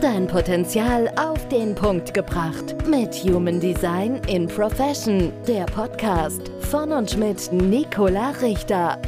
Dein Potenzial auf den Punkt gebracht. Mit Human Design in Profession. Der Podcast von und mit Nicola Richter.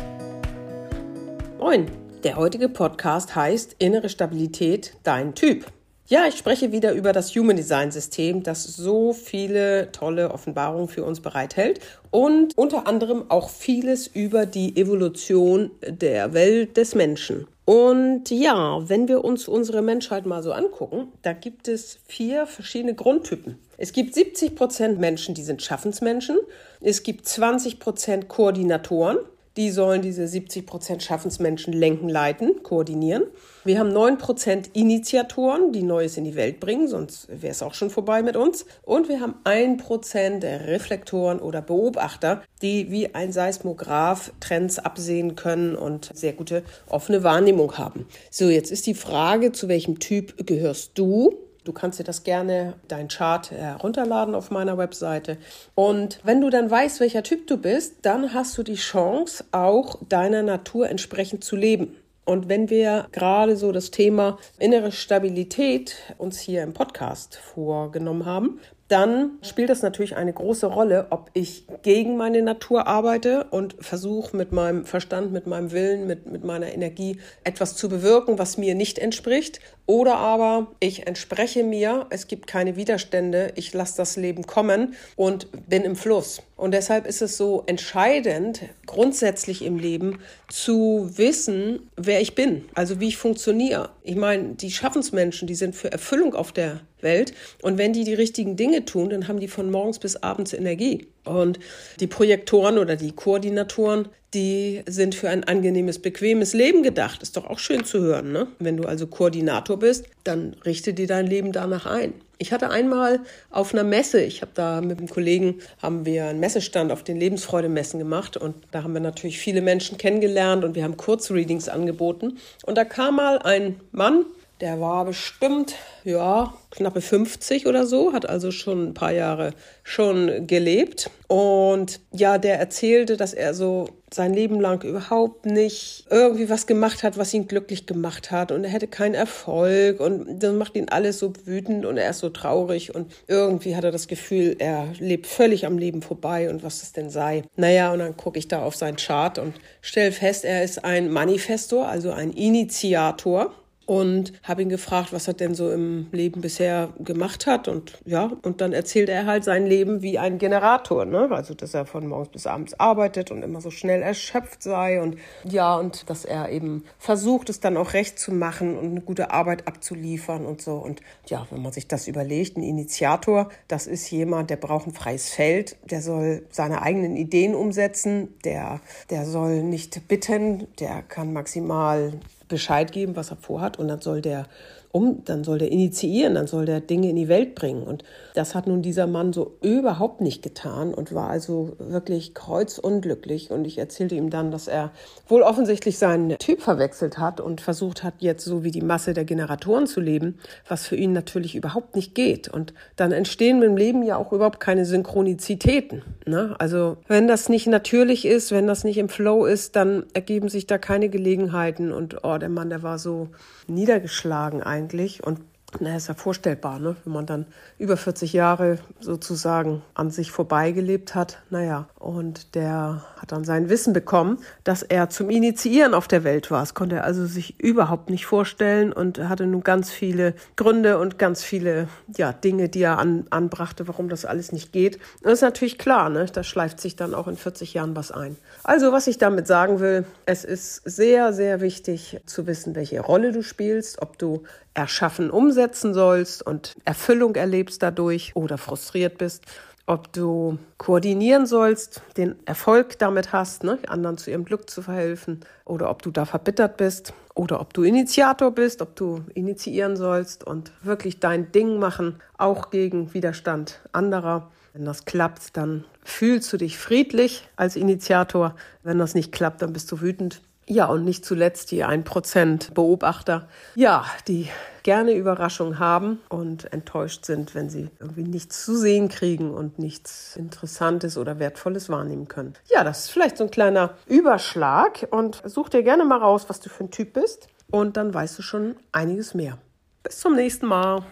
Moin, der heutige Podcast heißt Innere Stabilität, dein Typ. Ja, ich spreche wieder über das Human Design System, das so viele tolle Offenbarungen für uns bereithält und unter anderem auch vieles über die Evolution der Welt des Menschen. Und ja, wenn wir uns unsere Menschheit mal so angucken, da gibt es vier verschiedene Grundtypen. Es gibt 70 Prozent Menschen, die sind Schaffensmenschen. Es gibt 20 Prozent Koordinatoren. Die sollen diese 70 Prozent Schaffensmenschen lenken, leiten, koordinieren. Wir haben 9 Prozent Initiatoren, die Neues in die Welt bringen, sonst wäre es auch schon vorbei mit uns. Und wir haben 1 Prozent Reflektoren oder Beobachter, die wie ein Seismograph Trends absehen können und sehr gute offene Wahrnehmung haben. So, jetzt ist die Frage, zu welchem Typ gehörst du? Du kannst dir das gerne, dein Chart herunterladen auf meiner Webseite. Und wenn du dann weißt, welcher Typ du bist, dann hast du die Chance, auch deiner Natur entsprechend zu leben. Und wenn wir gerade so das Thema innere Stabilität uns hier im Podcast vorgenommen haben, dann spielt das natürlich eine große Rolle, ob ich gegen meine Natur arbeite und versuche mit meinem Verstand, mit meinem Willen, mit, mit meiner Energie etwas zu bewirken, was mir nicht entspricht. Oder aber ich entspreche mir, es gibt keine Widerstände, ich lasse das Leben kommen und bin im Fluss. Und deshalb ist es so entscheidend, grundsätzlich im Leben zu wissen, wer ich bin, also wie ich funktioniere. Ich meine, die Schaffensmenschen, die sind für Erfüllung auf der Welt. Und wenn die die richtigen Dinge tun, dann haben die von morgens bis abends Energie. Und die Projektoren oder die Koordinatoren, die sind für ein angenehmes, bequemes Leben gedacht. Ist doch auch schön zu hören, ne? Wenn du also Koordinator bist, dann richte dir dein Leben danach ein. Ich hatte einmal auf einer Messe, ich habe da mit einem Kollegen, haben wir einen Messestand auf den Lebensfreude-Messen gemacht und da haben wir natürlich viele Menschen kennengelernt und wir haben Kurzreadings angeboten. Und da kam mal ein Mann, der war bestimmt, ja, knappe 50 oder so, hat also schon ein paar Jahre schon gelebt. Und ja, der erzählte, dass er so sein Leben lang überhaupt nicht irgendwie was gemacht hat, was ihn glücklich gemacht hat. Und er hätte keinen Erfolg. Und das macht ihn alles so wütend und er ist so traurig. Und irgendwie hat er das Gefühl, er lebt völlig am Leben vorbei und was es denn sei. Naja, und dann gucke ich da auf seinen Chart und stelle fest, er ist ein Manifestor, also ein Initiator und habe ihn gefragt, was er denn so im Leben bisher gemacht hat. Und ja, und dann erzählt er halt sein Leben wie ein Generator, ne? Also, dass er von morgens bis abends arbeitet und immer so schnell erschöpft sei und ja, und dass er eben versucht, es dann auch recht zu machen und eine gute Arbeit abzuliefern und so. Und ja, wenn man sich das überlegt, ein Initiator, das ist jemand, der braucht ein freies Feld, der soll seine eigenen Ideen umsetzen, der, der soll nicht bitten, der kann maximal Bescheid geben, was er vorhat. Und dann soll der um, dann soll der initiieren, dann soll der Dinge in die Welt bringen. Und das hat nun dieser Mann so überhaupt nicht getan und war also wirklich kreuzunglücklich. Und ich erzählte ihm dann, dass er wohl offensichtlich seinen Typ verwechselt hat und versucht hat, jetzt so wie die Masse der Generatoren zu leben, was für ihn natürlich überhaupt nicht geht. Und dann entstehen im Leben ja auch überhaupt keine Synchronizitäten. Ne? Also wenn das nicht natürlich ist, wenn das nicht im Flow ist, dann ergeben sich da keine Gelegenheiten. Und oh, der Mann, der war so niedergeschlagen eigentlich. Und na, ist ja vorstellbar, ne? wenn man dann über 40 Jahre sozusagen an sich vorbeigelebt hat. Naja, und der hat dann sein Wissen bekommen, dass er zum Initiieren auf der Welt war. Das konnte er also sich überhaupt nicht vorstellen und hatte nun ganz viele Gründe und ganz viele ja, Dinge, die er an, anbrachte, warum das alles nicht geht. das ist natürlich klar, ne? da schleift sich dann auch in 40 Jahren was ein. Also, was ich damit sagen will, es ist sehr, sehr wichtig zu wissen, welche Rolle du spielst, ob du erschaffen umsetzen sollst und Erfüllung erlebst dadurch oder frustriert bist, ob du koordinieren sollst, den Erfolg damit hast, ne, anderen zu ihrem Glück zu verhelfen, oder ob du da verbittert bist, oder ob du Initiator bist, ob du initiieren sollst und wirklich dein Ding machen, auch gegen Widerstand anderer. Wenn das klappt, dann fühlst du dich friedlich als Initiator. Wenn das nicht klappt, dann bist du wütend. Ja, und nicht zuletzt die 1% Beobachter, ja, die gerne Überraschungen haben und enttäuscht sind, wenn sie irgendwie nichts zu sehen kriegen und nichts Interessantes oder Wertvolles wahrnehmen können. Ja, das ist vielleicht so ein kleiner Überschlag und such dir gerne mal raus, was du für ein Typ bist und dann weißt du schon einiges mehr. Bis zum nächsten Mal.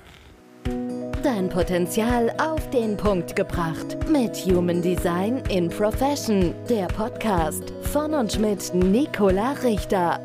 Dein Potenzial auf den Punkt gebracht. Mit Human Design in Profession. Der Podcast von und mit Nicola Richter.